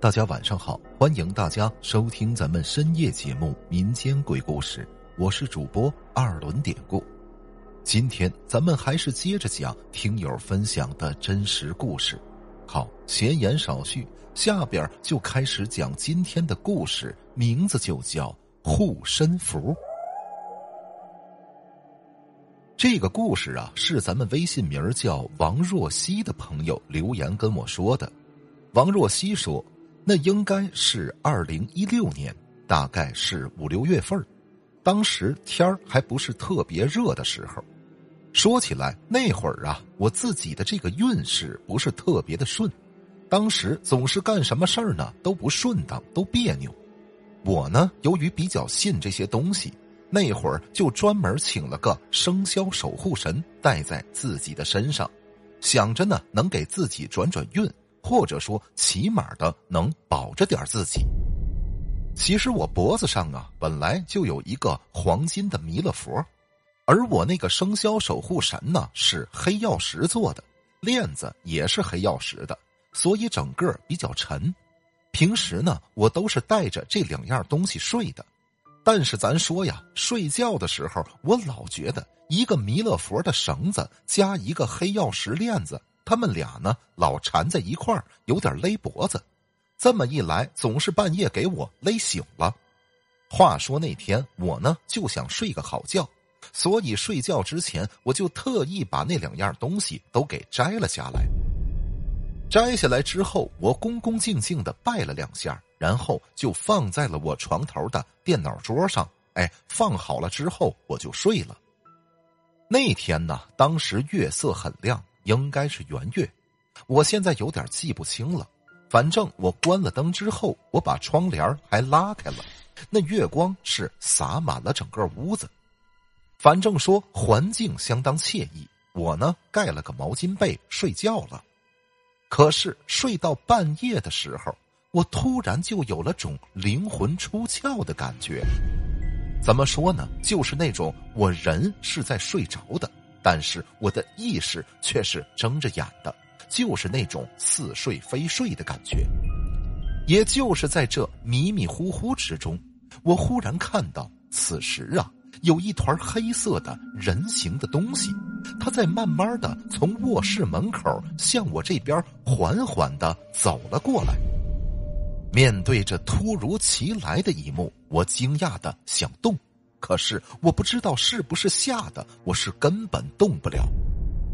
大家晚上好，欢迎大家收听咱们深夜节目《民间鬼故事》，我是主播二轮典故。今天咱们还是接着讲听友分享的真实故事。好，闲言少叙，下边就开始讲今天的故事，名字就叫护身符。这个故事啊，是咱们微信名叫王若曦的朋友留言跟我说的。王若曦说。那应该是二零一六年，大概是五六月份当时天儿还不是特别热的时候。说起来，那会儿啊，我自己的这个运势不是特别的顺，当时总是干什么事儿呢都不顺当，都别扭。我呢，由于比较信这些东西，那会儿就专门请了个生肖守护神带在自己的身上，想着呢能给自己转转运。或者说，起码的能保着点自己。其实我脖子上啊，本来就有一个黄金的弥勒佛，而我那个生肖守护神呢是黑曜石做的，链子也是黑曜石的，所以整个比较沉。平时呢，我都是带着这两样东西睡的。但是咱说呀，睡觉的时候，我老觉得一个弥勒佛的绳子加一个黑曜石链子。他们俩呢，老缠在一块儿，有点勒脖子。这么一来，总是半夜给我勒醒了。话说那天我呢就想睡个好觉，所以睡觉之前我就特意把那两样东西都给摘了下来。摘下来之后，我恭恭敬敬的拜了两下，然后就放在了我床头的电脑桌上。哎，放好了之后我就睡了。那天呢，当时月色很亮。应该是圆月，我现在有点记不清了。反正我关了灯之后，我把窗帘还拉开了，那月光是洒满了整个屋子。反正说环境相当惬意，我呢盖了个毛巾被睡觉了。可是睡到半夜的时候，我突然就有了种灵魂出窍的感觉。怎么说呢？就是那种我人是在睡着的。但是我的意识却是睁着眼的，就是那种似睡非睡的感觉。也就是在这迷迷糊糊之中，我忽然看到，此时啊，有一团黑色的人形的东西，它在慢慢的从卧室门口向我这边缓缓的走了过来。面对这突如其来的一幕，我惊讶的想动。可是我不知道是不是吓的，我是根本动不了。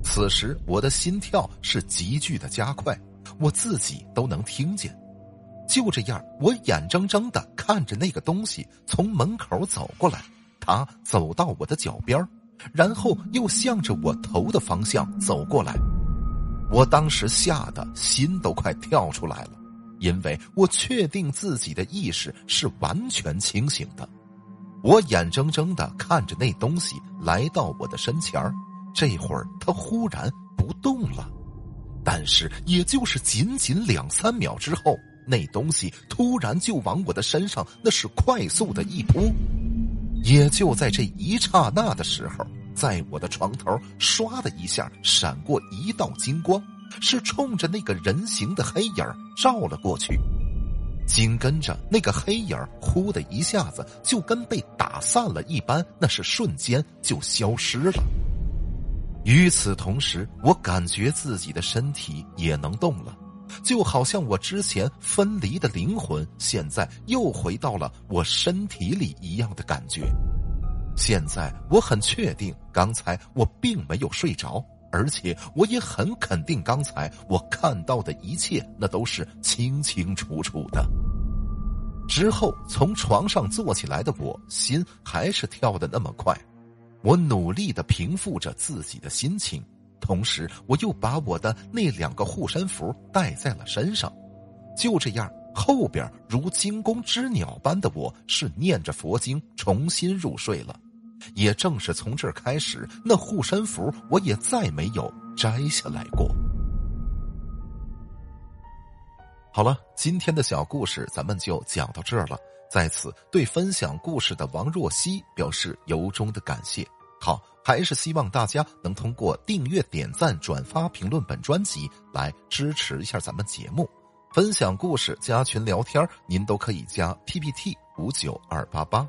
此时我的心跳是急剧的加快，我自己都能听见。就这样，我眼睁睁的看着那个东西从门口走过来，他走到我的脚边然后又向着我头的方向走过来。我当时吓得心都快跳出来了，因为我确定自己的意识是完全清醒的。我眼睁睁的看着那东西来到我的身前这会儿它忽然不动了，但是也就是仅仅两三秒之后，那东西突然就往我的身上那是快速的一扑。也就在这一刹那的时候，在我的床头唰的一下闪过一道金光，是冲着那个人形的黑影照了过去。紧跟着，那个黑影呼的一下子就跟被打散了一般，那是瞬间就消失了。与此同时，我感觉自己的身体也能动了，就好像我之前分离的灵魂现在又回到了我身体里一样的感觉。现在我很确定，刚才我并没有睡着。而且我也很肯定，刚才我看到的一切，那都是清清楚楚的。之后从床上坐起来的我，心还是跳的那么快。我努力的平复着自己的心情，同时我又把我的那两个护身符带在了身上。就这样，后边如惊弓之鸟般的我，是念着佛经重新入睡了。也正是从这儿开始，那护身符我也再没有摘下来过。好了，今天的小故事咱们就讲到这儿了。在此，对分享故事的王若曦表示由衷的感谢。好，还是希望大家能通过订阅、点赞、转发、评论本专辑来支持一下咱们节目。分享故事、加群聊天，您都可以加 PPT 五九二八八。